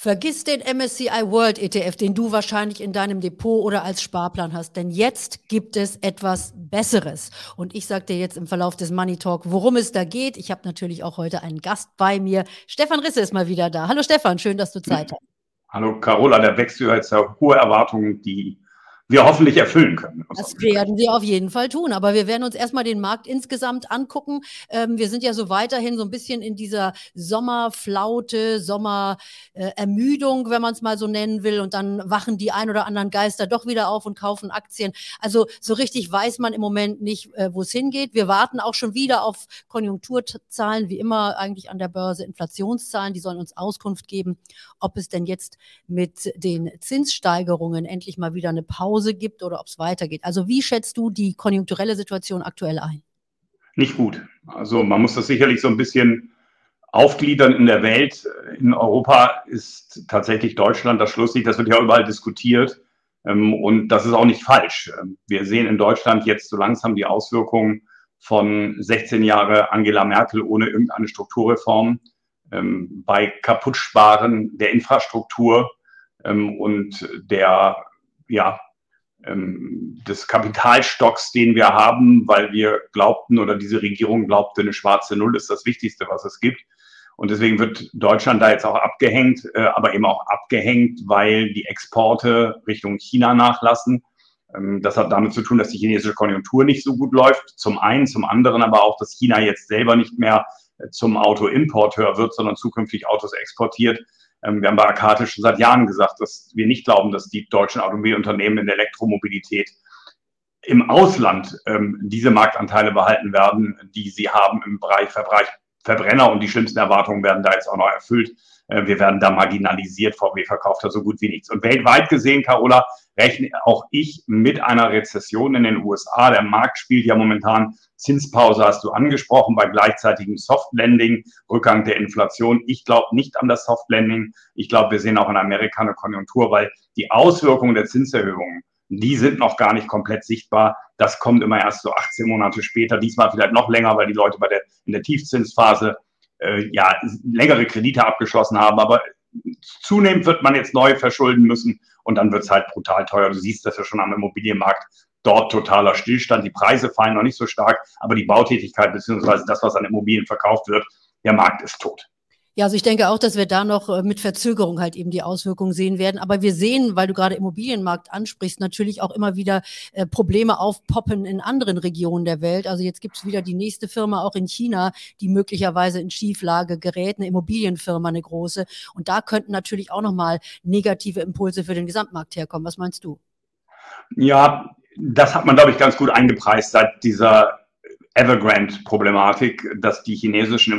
Vergiss den MSCI World ETF, den du wahrscheinlich in deinem Depot oder als Sparplan hast, denn jetzt gibt es etwas Besseres. Und ich sage dir jetzt im Verlauf des Money Talk, worum es da geht. Ich habe natürlich auch heute einen Gast bei mir. Stefan Risse ist mal wieder da. Hallo Stefan, schön, dass du Zeit hast. Hallo Carola, der wächst jetzt hohe Erwartungen, die wir hoffentlich erfüllen können. Das werden wir auf jeden Fall tun. Aber wir werden uns erstmal den Markt insgesamt angucken. Ähm, wir sind ja so weiterhin so ein bisschen in dieser Sommerflaute, Sommerermüdung, äh, wenn man es mal so nennen will. Und dann wachen die ein oder anderen Geister doch wieder auf und kaufen Aktien. Also so richtig weiß man im Moment nicht, äh, wo es hingeht. Wir warten auch schon wieder auf Konjunkturzahlen, wie immer eigentlich an der Börse, Inflationszahlen. Die sollen uns Auskunft geben, ob es denn jetzt mit den Zinssteigerungen endlich mal wieder eine Pause Pause gibt oder ob es weitergeht. Also wie schätzt du die konjunkturelle Situation aktuell ein? Nicht gut. Also man muss das sicherlich so ein bisschen aufgliedern in der Welt. In Europa ist tatsächlich Deutschland das Schlusslicht. Das wird ja überall diskutiert. Ähm, und das ist auch nicht falsch. Ähm, wir sehen in Deutschland jetzt so langsam die Auswirkungen von 16 Jahre Angela Merkel ohne irgendeine Strukturreform, ähm, bei Kaputtsparen der Infrastruktur und der ja, ähm, des Kapitalstocks, den wir haben, weil wir glaubten oder diese Regierung glaubte, eine schwarze Null ist das Wichtigste, was es gibt. Und deswegen wird Deutschland da jetzt auch abgehängt, äh, aber eben auch abgehängt, weil die Exporte Richtung China nachlassen. Ähm, das hat damit zu tun, dass die chinesische Konjunktur nicht so gut läuft. Zum einen, zum anderen aber auch, dass China jetzt selber nicht mehr äh, zum Autoimporteur wird, sondern zukünftig Autos exportiert. Ähm, wir haben bei Akate schon seit Jahren gesagt, dass wir nicht glauben, dass die deutschen Automobilunternehmen in der Elektromobilität im Ausland ähm, diese Marktanteile behalten werden, die sie haben im Bereich Verbrenner und die schlimmsten Erwartungen werden da jetzt auch noch erfüllt. Äh, wir werden da marginalisiert. VW verkauft da so gut wie nichts. Und weltweit gesehen, Carola, rechne auch ich mit einer Rezession in den USA. Der Markt spielt ja momentan Zinspause, hast du angesprochen, bei gleichzeitigem Soft Landing, Rückgang der Inflation. Ich glaube nicht an das Soft Landing. Ich glaube, wir sehen auch in Amerika eine Konjunktur, weil die Auswirkungen der Zinserhöhungen, die sind noch gar nicht komplett sichtbar. Das kommt immer erst so 18 Monate später. Diesmal vielleicht noch länger, weil die Leute bei der, in der Tiefzinsphase äh, ja, längere Kredite abgeschlossen haben. Aber zunehmend wird man jetzt neu verschulden müssen und dann wird es halt brutal teuer. Du siehst das ja schon am Immobilienmarkt. Dort totaler Stillstand. Die Preise fallen noch nicht so stark, aber die Bautätigkeit beziehungsweise das, was an Immobilien verkauft wird, der Markt ist tot. Ja, also ich denke auch, dass wir da noch äh, mit Verzögerung halt eben die Auswirkungen sehen werden. Aber wir sehen, weil du gerade Immobilienmarkt ansprichst, natürlich auch immer wieder äh, Probleme aufpoppen in anderen Regionen der Welt. Also jetzt gibt es wieder die nächste Firma auch in China, die möglicherweise in Schieflage gerät, eine Immobilienfirma, eine große. Und da könnten natürlich auch nochmal negative Impulse für den Gesamtmarkt herkommen. Was meinst du? Ja, das hat man, glaube ich, ganz gut eingepreist seit dieser Evergrande-Problematik, dass die chinesischen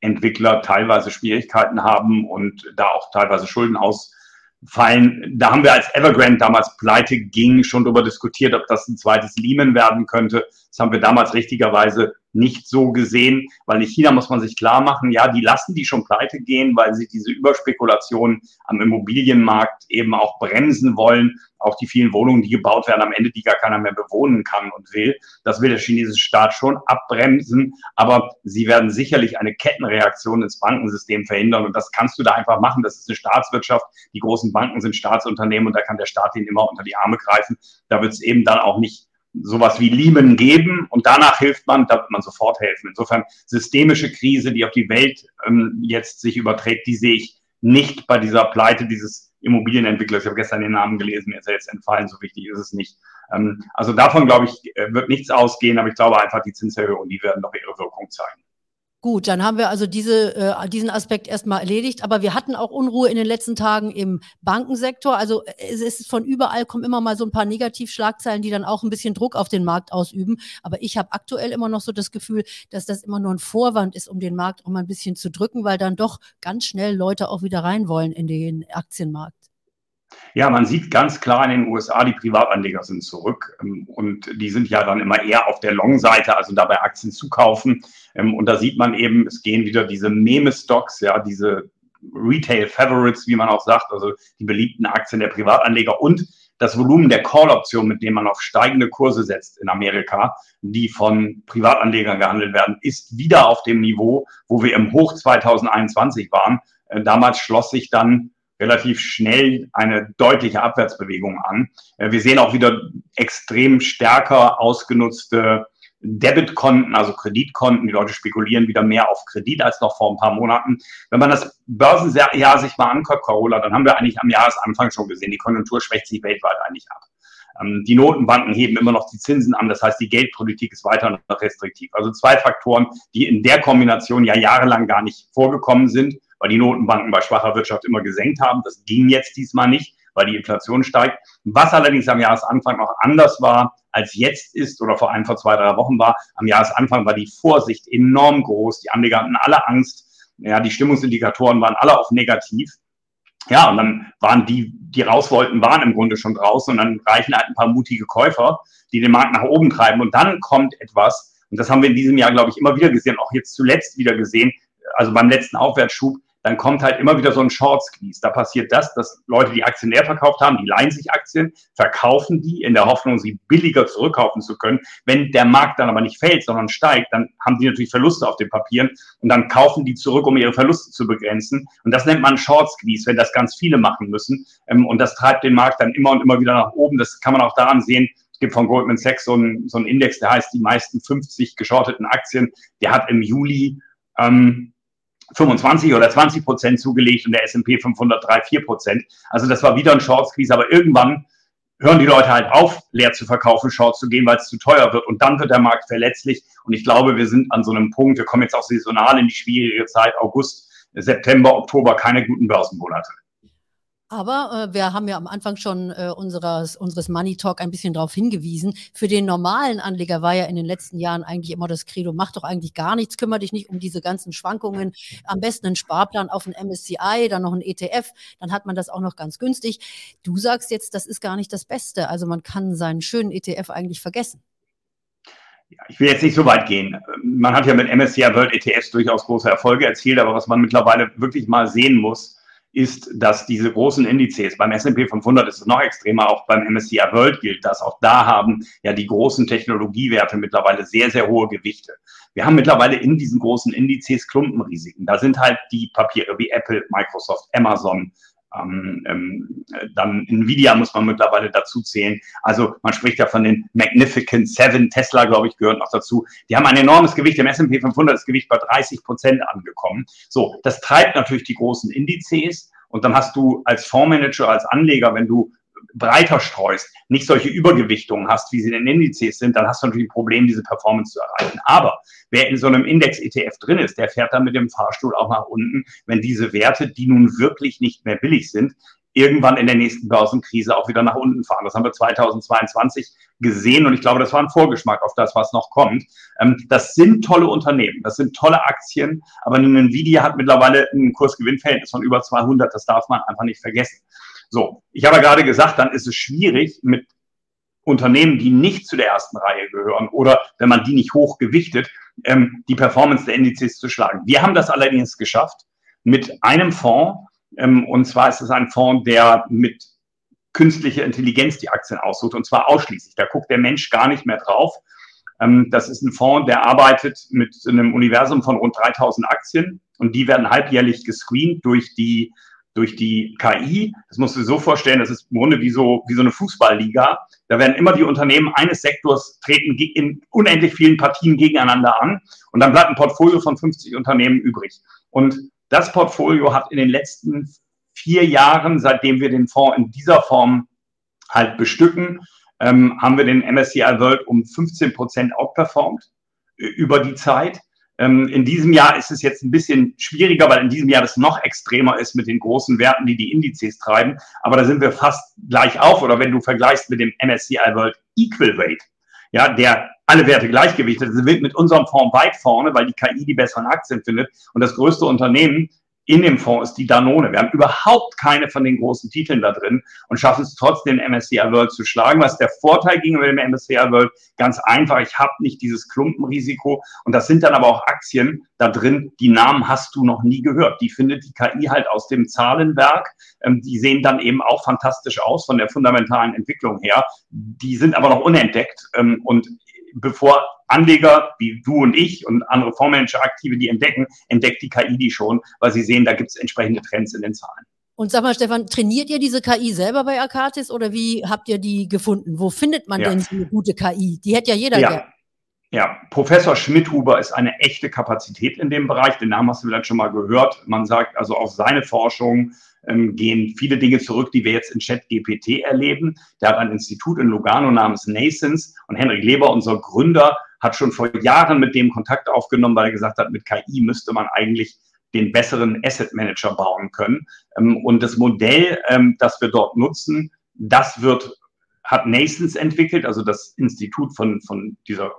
Immobilienentwickler teilweise Schwierigkeiten haben und da auch teilweise Schulden ausfallen. Da haben wir als Evergrande damals pleite ging, schon darüber diskutiert, ob das ein zweites Lehman werden könnte. Das haben wir damals richtigerweise nicht so gesehen, weil in China muss man sich klar machen, ja, die lassen die schon pleite gehen, weil sie diese Überspekulation am Immobilienmarkt eben auch bremsen wollen. Auch die vielen Wohnungen, die gebaut werden am Ende, die gar keiner mehr bewohnen kann und will. Das will der chinesische Staat schon abbremsen, aber sie werden sicherlich eine Kettenreaktion ins Bankensystem verhindern und das kannst du da einfach machen. Das ist eine Staatswirtschaft. Die großen Banken sind Staatsunternehmen und da kann der Staat ihnen immer unter die Arme greifen. Da wird es eben dann auch nicht sowas wie Lehman geben und danach hilft man, da wird man sofort helfen. Insofern systemische Krise, die auf die Welt ähm, jetzt sich überträgt, die sehe ich nicht bei dieser Pleite dieses Immobilienentwicklers. Ich habe gestern den Namen gelesen, mir ist er jetzt entfallen, so wichtig ist es nicht. Ähm, also davon, glaube ich, äh, wird nichts ausgehen, aber ich glaube einfach, die Zinserhöhungen, die werden noch ihre Wirkung zeigen. Gut, dann haben wir also diese, äh, diesen Aspekt erstmal erledigt. Aber wir hatten auch Unruhe in den letzten Tagen im Bankensektor. Also äh, es ist von überall kommen immer mal so ein paar Negativschlagzeilen, die dann auch ein bisschen Druck auf den Markt ausüben. Aber ich habe aktuell immer noch so das Gefühl, dass das immer nur ein Vorwand ist, um den Markt auch mal ein bisschen zu drücken, weil dann doch ganz schnell Leute auch wieder rein wollen in den Aktienmarkt. Ja, man sieht ganz klar in den USA, die Privatanleger sind zurück ähm, und die sind ja dann immer eher auf der Long-Seite, also dabei Aktien zu kaufen. Ähm, und da sieht man eben, es gehen wieder diese Meme-Stocks, ja, diese Retail-Favorites, wie man auch sagt, also die beliebten Aktien der Privatanleger und das Volumen der Call-Option, mit dem man auf steigende Kurse setzt in Amerika, die von Privatanlegern gehandelt werden, ist wieder auf dem Niveau, wo wir im Hoch 2021 waren. Äh, damals schloss sich dann relativ schnell eine deutliche Abwärtsbewegung an. Äh, wir sehen auch wieder extrem stärker ausgenutzte Debitkonten, also Kreditkonten. Die Leute spekulieren wieder mehr auf Kredit als noch vor ein paar Monaten. Wenn man das Börsenjahr sich mal anguckt, Carola, dann haben wir eigentlich am Jahresanfang schon gesehen, die Konjunktur schwächt sich weltweit eigentlich ab. Ähm, die Notenbanken heben immer noch die Zinsen an. Das heißt, die Geldpolitik ist weiter noch restriktiv. Also zwei Faktoren, die in der Kombination ja jahrelang gar nicht vorgekommen sind, weil die Notenbanken bei schwacher Wirtschaft immer gesenkt haben. Das ging jetzt diesmal nicht, weil die Inflation steigt. Was allerdings am Jahresanfang noch anders war, als jetzt ist oder vor allem vor zwei, drei Wochen war, am Jahresanfang war die Vorsicht enorm groß. Die Anleger hatten alle Angst. Ja, die Stimmungsindikatoren waren alle auf negativ. Ja, und dann waren die, die raus wollten, waren im Grunde schon draußen und dann reichen halt ein paar mutige Käufer, die den Markt nach oben treiben. Und dann kommt etwas, und das haben wir in diesem Jahr, glaube ich, immer wieder gesehen, auch jetzt zuletzt wieder gesehen, also beim letzten Aufwärtschub, dann kommt halt immer wieder so ein Short Squeeze. Da passiert das, dass Leute, die Aktien leer verkauft haben, die leihen sich Aktien, verkaufen die in der Hoffnung, sie billiger zurückkaufen zu können. Wenn der Markt dann aber nicht fällt, sondern steigt, dann haben die natürlich Verluste auf den Papieren und dann kaufen die zurück, um ihre Verluste zu begrenzen. Und das nennt man Short Squeeze, wenn das ganz viele machen müssen. Ähm, und das treibt den Markt dann immer und immer wieder nach oben. Das kann man auch daran sehen, es gibt von Goldman Sachs so einen, so einen Index, der heißt die meisten 50 geschorteten Aktien. Der hat im Juli ähm, 25 oder 20 Prozent zugelegt und der S&P 500 3, 4 Prozent. Also das war wieder ein Short Squeeze, aber irgendwann hören die Leute halt auf, leer zu verkaufen, Short zu gehen, weil es zu teuer wird und dann wird der Markt verletzlich und ich glaube, wir sind an so einem Punkt, wir kommen jetzt auch saisonal in die schwierige Zeit, August, September, Oktober, keine guten Börsenmonate. Aber äh, wir haben ja am Anfang schon äh, unseres, unseres Money Talk ein bisschen darauf hingewiesen. Für den normalen Anleger war ja in den letzten Jahren eigentlich immer das Credo, mach doch eigentlich gar nichts, kümmere dich nicht um diese ganzen Schwankungen. Am besten einen Sparplan auf ein MSCI, dann noch ein ETF, dann hat man das auch noch ganz günstig. Du sagst jetzt, das ist gar nicht das Beste. Also man kann seinen schönen ETF eigentlich vergessen. Ja, ich will jetzt nicht so weit gehen. Man hat ja mit MSCI World ETFs durchaus große Erfolge erzielt, aber was man mittlerweile wirklich mal sehen muss, ist, dass diese großen Indizes, beim S&P 500 ist es noch extremer, auch beim MSCI World gilt das, auch da haben ja die großen Technologiewerte mittlerweile sehr, sehr hohe Gewichte. Wir haben mittlerweile in diesen großen Indizes Klumpenrisiken. Da sind halt die Papiere wie Apple, Microsoft, Amazon, ähm, ähm, dann Nvidia muss man mittlerweile dazu zählen. Also man spricht ja von den Magnificent Seven. Tesla, glaube ich, gehört noch dazu. Die haben ein enormes Gewicht. Im S&P 500 ist Gewicht bei 30 Prozent angekommen. So, das treibt natürlich die großen Indizes. Und dann hast du als Fondsmanager, als Anleger, wenn du breiter streust, nicht solche Übergewichtungen hast, wie sie in den Indizes sind, dann hast du natürlich ein Problem, diese Performance zu erreichen. Aber wer in so einem Index-ETF drin ist, der fährt dann mit dem Fahrstuhl auch nach unten, wenn diese Werte, die nun wirklich nicht mehr billig sind, irgendwann in der nächsten Börsenkrise auch wieder nach unten fahren. Das haben wir 2022 gesehen und ich glaube, das war ein Vorgeschmack auf das, was noch kommt. Ähm, das sind tolle Unternehmen, das sind tolle Aktien, aber eine Nvidia hat mittlerweile ein Kursgewinnverhältnis von über 200, das darf man einfach nicht vergessen. So, ich habe ja gerade gesagt, dann ist es schwierig mit Unternehmen, die nicht zu der ersten Reihe gehören oder wenn man die nicht hoch gewichtet, ähm, die Performance der Indizes zu schlagen. Wir haben das allerdings geschafft mit einem Fonds, ähm, und zwar ist es ein Fonds, der mit künstlicher Intelligenz die Aktien aussucht und zwar ausschließlich. Da guckt der Mensch gar nicht mehr drauf. Ähm, das ist ein Fonds, der arbeitet mit einem Universum von rund 3000 Aktien und die werden halbjährlich gescreent durch die durch die KI. Das musst du dir so vorstellen, das ist im Grunde wie so, wie so eine Fußballliga. Da werden immer die Unternehmen eines Sektors treten in unendlich vielen Partien gegeneinander an und dann bleibt ein Portfolio von 50 Unternehmen übrig. Und das Portfolio hat in den letzten vier Jahren, seitdem wir den Fonds in dieser Form halt bestücken, ähm, haben wir den MSCI World um 15 Prozent outperformed über die Zeit. Ähm, in diesem Jahr ist es jetzt ein bisschen schwieriger, weil in diesem Jahr das noch extremer ist mit den großen Werten, die die Indizes treiben. Aber da sind wir fast gleich auf. Oder wenn du vergleichst mit dem MSCI World Equal Weight, ja, der alle Werte gleichgewichtet sind, mit unserem Fonds weit vorne, weil die KI die besseren Aktien findet. Und das größte Unternehmen in dem Fonds ist die Danone. Wir haben überhaupt keine von den großen Titeln da drin und schaffen es trotzdem, MSCI World zu schlagen. Was der Vorteil gegenüber dem MSCI World? Ganz einfach, ich habe nicht dieses Klumpenrisiko und das sind dann aber auch Aktien da drin, die Namen hast du noch nie gehört. Die findet die KI halt aus dem Zahlenwerk. Ähm, die sehen dann eben auch fantastisch aus von der fundamentalen Entwicklung her. Die sind aber noch unentdeckt ähm, und bevor Anleger wie du und ich und andere Fondsmanager aktive die entdecken, entdeckt die KI die schon, weil sie sehen, da gibt es entsprechende Trends in den Zahlen. Und sag mal, Stefan, trainiert ihr diese KI selber bei Akatis oder wie habt ihr die gefunden? Wo findet man ja. denn so eine gute KI? Die hätte ja jeder ja. Gern. Ja, Professor Schmidhuber ist eine echte Kapazität in dem Bereich. Den Namen hast du vielleicht schon mal gehört. Man sagt also auf seine Forschung ähm, gehen viele Dinge zurück, die wir jetzt in ChatGPT erleben. Der hat ein Institut in Lugano namens Nascens und Henrik Leber, unser Gründer, hat schon vor Jahren mit dem Kontakt aufgenommen, weil er gesagt hat, mit KI müsste man eigentlich den besseren Asset Manager bauen können. Ähm, und das Modell, ähm, das wir dort nutzen, das wird, hat Nascens entwickelt, also das Institut von, von dieser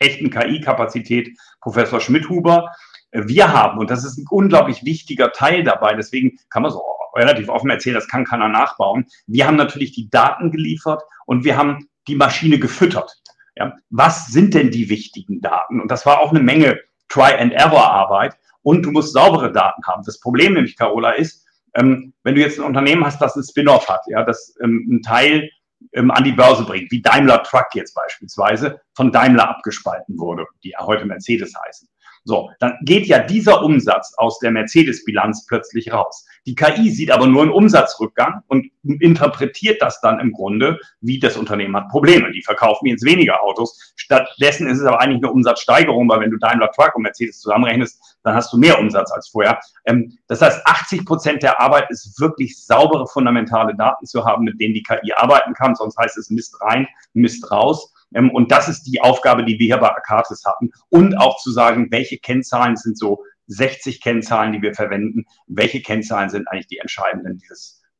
echten KI-Kapazität, Professor Schmidhuber. Wir haben, und das ist ein unglaublich wichtiger Teil dabei, deswegen kann man so relativ offen erzählen, das kann keiner nachbauen. Wir haben natürlich die Daten geliefert und wir haben die Maschine gefüttert. Ja, was sind denn die wichtigen Daten? Und das war auch eine Menge Try-and-Error-Arbeit. Und du musst saubere Daten haben. Das Problem nämlich, Carola, ist, ähm, wenn du jetzt ein Unternehmen hast, das ein Spin-off hat, ja, das ähm, einen Teil ähm, an die Börse bringt, wie Daimler Truck jetzt beispielsweise von Daimler abgespalten wurde, die ja heute Mercedes heißen. So, dann geht ja dieser Umsatz aus der Mercedes-Bilanz plötzlich raus. Die KI sieht aber nur einen Umsatzrückgang und interpretiert das dann im Grunde, wie das Unternehmen hat Probleme. Die verkaufen jetzt weniger Autos. Stattdessen ist es aber eigentlich eine Umsatzsteigerung, weil wenn du Daimler Truck und Mercedes zusammenrechnest, dann hast du mehr Umsatz als vorher. Ähm, das heißt, 80 Prozent der Arbeit ist wirklich saubere, fundamentale Daten zu haben, mit denen die KI arbeiten kann. Sonst heißt es Mist rein, Mist raus. Ähm, und das ist die Aufgabe, die wir hier bei Akatis hatten. Und auch zu sagen, welche Kennzahlen sind so 60 Kennzahlen, die wir verwenden, welche Kennzahlen sind eigentlich die entscheidenden, die,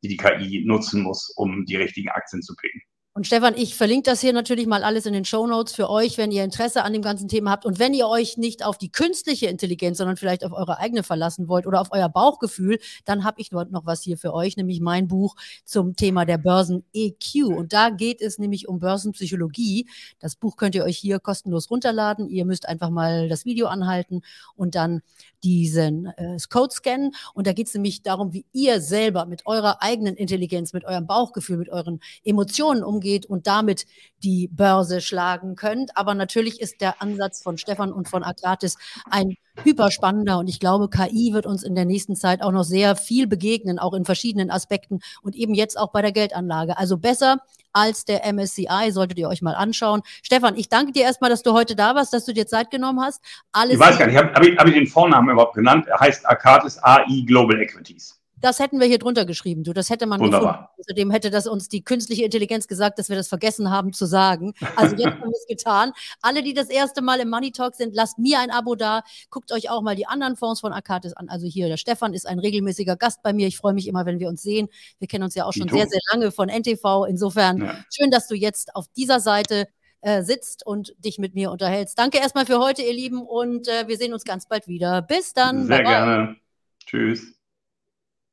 die die KI nutzen muss, um die richtigen Aktien zu picken. Und Stefan, ich verlinke das hier natürlich mal alles in den Show Notes für euch, wenn ihr Interesse an dem ganzen Thema habt. Und wenn ihr euch nicht auf die künstliche Intelligenz, sondern vielleicht auf eure eigene verlassen wollt oder auf euer Bauchgefühl, dann habe ich noch was hier für euch, nämlich mein Buch zum Thema der Börsen EQ. Und da geht es nämlich um Börsenpsychologie. Das Buch könnt ihr euch hier kostenlos runterladen. Ihr müsst einfach mal das Video anhalten und dann diesen äh, Code scannen. Und da geht es nämlich darum, wie ihr selber mit eurer eigenen Intelligenz, mit eurem Bauchgefühl, mit euren Emotionen umgeht und damit die Börse schlagen könnt. Aber natürlich ist der Ansatz von Stefan und von Akratis ein hyperspannender und ich glaube, KI wird uns in der nächsten Zeit auch noch sehr viel begegnen, auch in verschiedenen Aspekten und eben jetzt auch bei der Geldanlage. Also besser als der MSCI, solltet ihr euch mal anschauen. Stefan, ich danke dir erstmal, dass du heute da warst, dass du dir Zeit genommen hast. Alles ich weiß gar nicht, habe hab ich, hab ich den Vornamen überhaupt genannt? Er heißt Akatis AI Global Equities. Das hätten wir hier drunter geschrieben, du. Das hätte man Wunderbar. gefunden. Außerdem hätte das uns die künstliche Intelligenz gesagt, dass wir das vergessen haben zu sagen. Also jetzt haben wir es getan. Alle, die das erste Mal im Money Talk sind, lasst mir ein Abo da. Guckt euch auch mal die anderen Fonds von Akatis an. Also hier, der Stefan ist ein regelmäßiger Gast bei mir. Ich freue mich immer, wenn wir uns sehen. Wir kennen uns ja auch schon sehr, sehr lange von NTV. Insofern ja. schön, dass du jetzt auf dieser Seite äh, sitzt und dich mit mir unterhältst. Danke erstmal für heute, ihr Lieben, und äh, wir sehen uns ganz bald wieder. Bis dann. Sehr bye -bye. gerne. Tschüss.